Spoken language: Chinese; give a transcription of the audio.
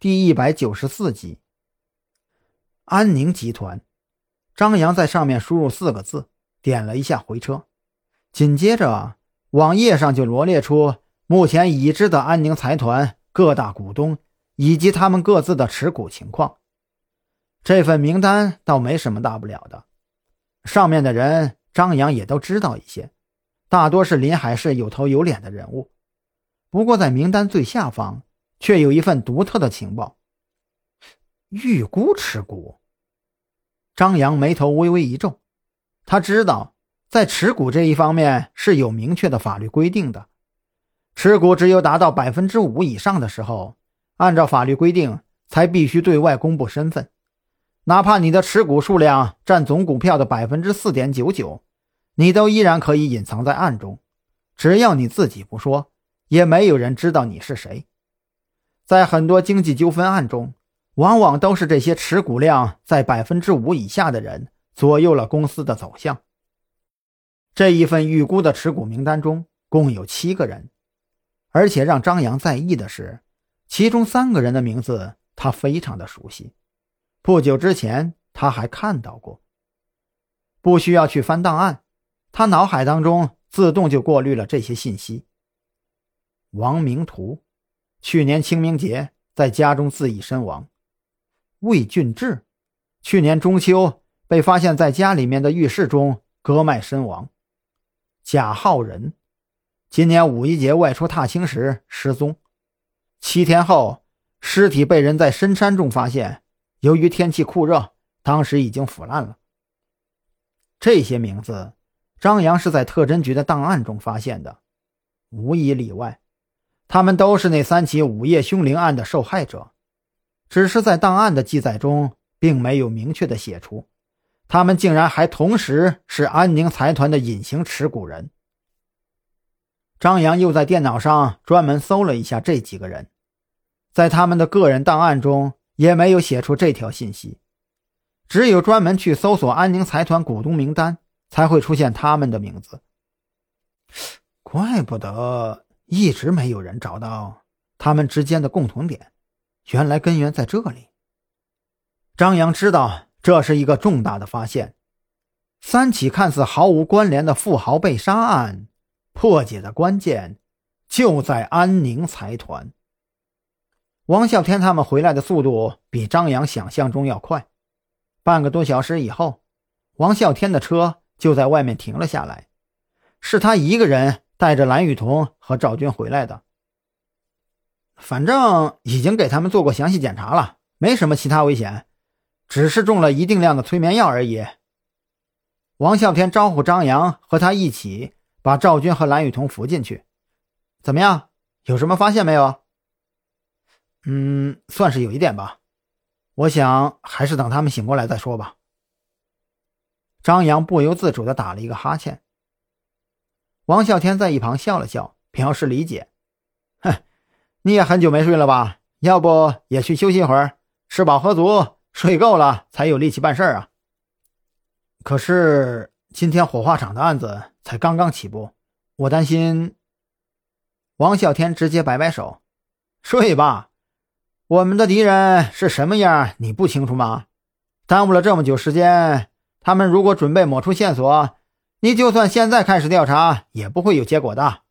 第一百九十四集。安宁集团，张扬在上面输入四个字，点了一下回车，紧接着网页上就罗列出目前已知的安宁财团各大股东以及他们各自的持股情况。这份名单倒没什么大不了的，上面的人张扬也都知道一些，大多是临海市有头有脸的人物。不过在名单最下方。却有一份独特的情报。预估持股，张扬眉头微微一皱，他知道在持股这一方面是有明确的法律规定的，持股只有达到百分之五以上的时候，按照法律规定才必须对外公布身份，哪怕你的持股数量占总股票的百分之四点九九，你都依然可以隐藏在暗中，只要你自己不说，也没有人知道你是谁。在很多经济纠纷案中，往往都是这些持股量在百分之五以下的人左右了公司的走向。这一份预估的持股名单中共有七个人，而且让张扬在意的是，其中三个人的名字他非常的熟悉，不久之前他还看到过。不需要去翻档案，他脑海当中自动就过滤了这些信息。王明图。去年清明节在家中自缢身亡。魏俊志，去年中秋被发现在家里面的浴室中割脉身亡。贾浩仁，今年五一节外出踏青时失踪，七天后尸体被人在深山中发现，由于天气酷热，当时已经腐烂了。这些名字，张扬是在特侦局的档案中发现的，无一例外。他们都是那三起午夜凶铃案的受害者，只是在档案的记载中并没有明确的写出，他们竟然还同时是安宁财团的隐形持股人。张扬又在电脑上专门搜了一下这几个人，在他们的个人档案中也没有写出这条信息，只有专门去搜索安宁财团股东名单才会出现他们的名字。怪不得。一直没有人找到他们之间的共同点，原来根源在这里。张扬知道这是一个重大的发现，三起看似毫无关联的富豪被杀案，破解的关键就在安宁财团。王啸天他们回来的速度比张扬想象中要快，半个多小时以后，王啸天的车就在外面停了下来，是他一个人。带着蓝雨桐和赵军回来的，反正已经给他们做过详细检查了，没什么其他危险，只是中了一定量的催眠药而已。王啸天招呼张扬和他一起把赵军和蓝雨桐扶进去。怎么样？有什么发现没有？嗯，算是有一点吧。我想还是等他们醒过来再说吧。张扬不由自主地打了一个哈欠。王啸天在一旁笑了笑，表示理解。哼，你也很久没睡了吧？要不也去休息一会儿，吃饱喝足，睡够了才有力气办事儿啊。可是今天火化厂的案子才刚刚起步，我担心。王啸天直接摆摆手：“睡吧，我们的敌人是什么样，你不清楚吗？耽误了这么久时间，他们如果准备抹出线索。”你就算现在开始调查，也不会有结果的。